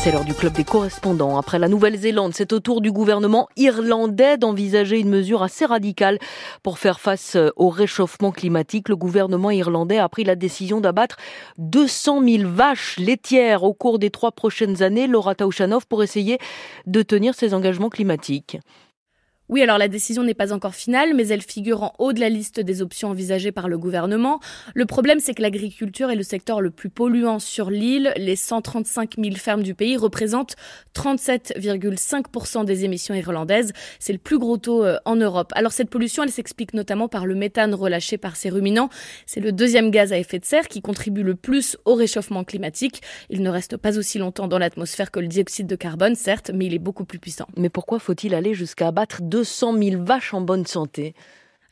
C'est l'heure du club des correspondants. Après la Nouvelle-Zélande, c'est au tour du gouvernement irlandais d'envisager une mesure assez radicale pour faire face au réchauffement climatique. Le gouvernement irlandais a pris la décision d'abattre 200 000 vaches laitières au cours des trois prochaines années. Laura Taushanov pour essayer de tenir ses engagements climatiques. Oui, alors la décision n'est pas encore finale, mais elle figure en haut de la liste des options envisagées par le gouvernement. Le problème, c'est que l'agriculture est le secteur le plus polluant sur l'île. Les 135 000 fermes du pays représentent 37,5% des émissions irlandaises. C'est le plus gros taux euh, en Europe. Alors cette pollution, elle s'explique notamment par le méthane relâché par ces ruminants. C'est le deuxième gaz à effet de serre qui contribue le plus au réchauffement climatique. Il ne reste pas aussi longtemps dans l'atmosphère que le dioxyde de carbone, certes, mais il est beaucoup plus puissant. Mais pourquoi faut-il aller jusqu'à abattre 200 000 vaches en bonne santé.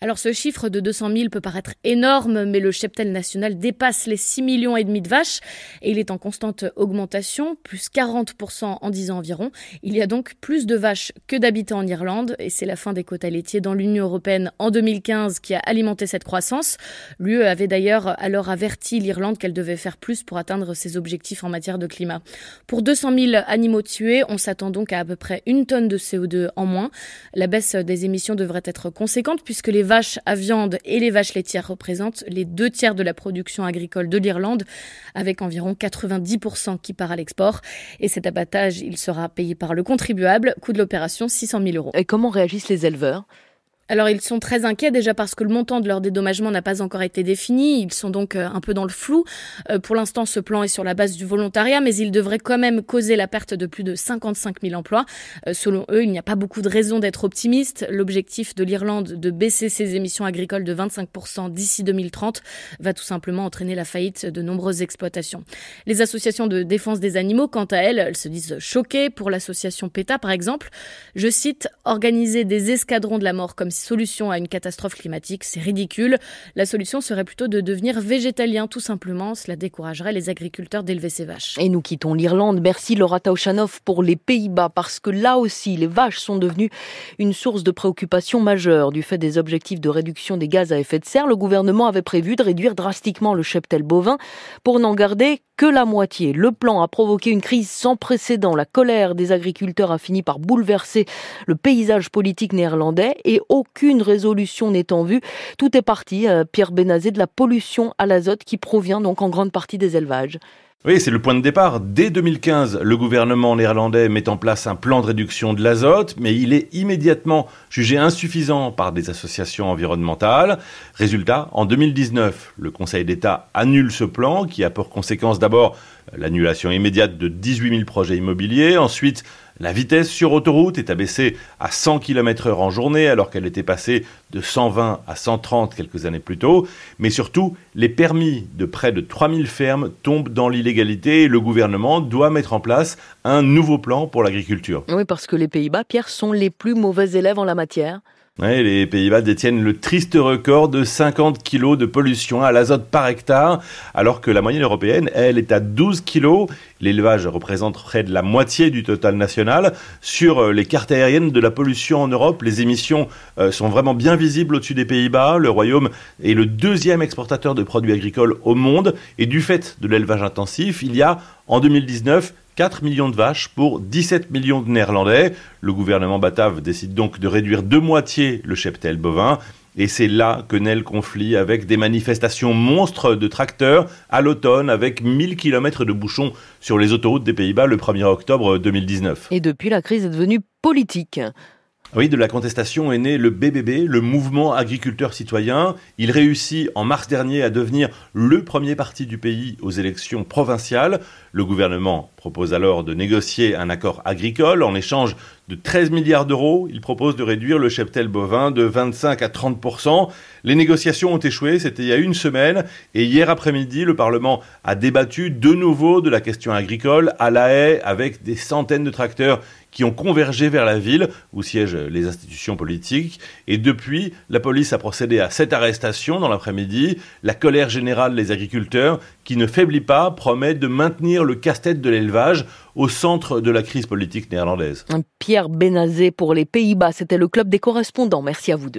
Alors ce chiffre de 200 000 peut paraître énorme, mais le cheptel national dépasse les 6 millions et demi de vaches et il est en constante augmentation, plus 40% en 10 ans environ. Il y a donc plus de vaches que d'habitants en Irlande et c'est la fin des quotas laitiers dans l'Union européenne en 2015 qui a alimenté cette croissance. L'UE avait d'ailleurs alors averti l'Irlande qu'elle devait faire plus pour atteindre ses objectifs en matière de climat. Pour 200 000 animaux tués, on s'attend donc à à peu près une tonne de CO2 en moins. La baisse des émissions devrait être conséquente puisque les vaches à viande et les vaches laitières représentent les deux tiers de la production agricole de l'Irlande, avec environ 90% qui part à l'export. Et cet abattage, il sera payé par le contribuable. Coût de l'opération, 600 000 euros. Et comment réagissent les éleveurs? Alors ils sont très inquiets déjà parce que le montant de leur dédommagement n'a pas encore été défini, ils sont donc euh, un peu dans le flou. Euh, pour l'instant ce plan est sur la base du volontariat mais il devrait quand même causer la perte de plus de 55 000 emplois. Euh, selon eux il n'y a pas beaucoup de raisons d'être optimiste. L'objectif de l'Irlande de baisser ses émissions agricoles de 25% d'ici 2030 va tout simplement entraîner la faillite de nombreuses exploitations. Les associations de défense des animaux quant à elles, elles se disent choquées pour l'association PETA par exemple. Je cite, organiser des escadrons de la mort comme solution à une catastrophe climatique, c'est ridicule. La solution serait plutôt de devenir végétalien, tout simplement. Cela découragerait les agriculteurs d'élever ces vaches. Et nous quittons l'Irlande. Merci Laura Taushanov pour les Pays-Bas, parce que là aussi, les vaches sont devenues une source de préoccupation majeure. Du fait des objectifs de réduction des gaz à effet de serre, le gouvernement avait prévu de réduire drastiquement le cheptel bovin pour n'en garder que la moitié. Le plan a provoqué une crise sans précédent. La colère des agriculteurs a fini par bouleverser le paysage politique néerlandais et aucune résolution n'est en vue. Tout est parti, euh, Pierre Benazé, de la pollution à l'azote qui provient donc en grande partie des élevages. Oui, c'est le point de départ. Dès 2015, le gouvernement néerlandais met en place un plan de réduction de l'azote, mais il est immédiatement jugé insuffisant par des associations environnementales. Résultat, en 2019, le Conseil d'État annule ce plan qui a pour conséquence d'abord l'annulation immédiate de 18 000 projets immobiliers, ensuite la vitesse sur autoroute est abaissée à 100 km heure en journée alors qu'elle était passée de 120 à 130 quelques années plus tôt. Mais surtout, les permis de près de 3000 fermes tombent dans l'illégalité et le gouvernement doit mettre en place un nouveau plan pour l'agriculture. Oui, parce que les Pays-Bas, Pierre, sont les plus mauvais élèves en la matière les Pays-Bas détiennent le triste record de 50 kg de pollution à l'azote par hectare, alors que la moyenne européenne, elle, est à 12 kg. L'élevage représente près de la moitié du total national. Sur euh, les cartes aériennes de la pollution en Europe, les émissions euh, sont vraiment bien visibles au-dessus des Pays-Bas. Le Royaume est le deuxième exportateur de produits agricoles au monde. Et du fait de l'élevage intensif, il y a en 2019 4 millions de vaches pour 17 millions de Néerlandais. Le gouvernement batave décide donc de réduire de moitié le cheptel bovin. Et c'est là que naît le conflit avec des manifestations monstres de tracteurs à l'automne avec 1000 km de bouchons sur les autoroutes des Pays-Bas le 1er octobre 2019. Et depuis, la crise est devenue politique. Oui, de la contestation est né le BBB, le mouvement agriculteur citoyen. Il réussit en mars dernier à devenir le premier parti du pays aux élections provinciales. Le gouvernement propose alors de négocier un accord agricole en échange de 13 milliards d'euros. Il propose de réduire le cheptel bovin de 25 à 30% Les négociations ont échoué, c'était il y a une semaine, et hier après-midi, le Parlement a débattu de nouveau de la question agricole à La Haye avec des centaines de tracteurs qui ont convergé vers la ville où siègent les institutions politiques. Et depuis, la police a procédé à sept arrestations dans l'après-midi. La colère générale des agriculteurs, qui ne faiblit pas, promet de maintenir le casse-tête de l'élevage au centre de la crise politique néerlandaise. Pierre Benazé pour les Pays-Bas, c'était le club des correspondants. Merci à vous deux.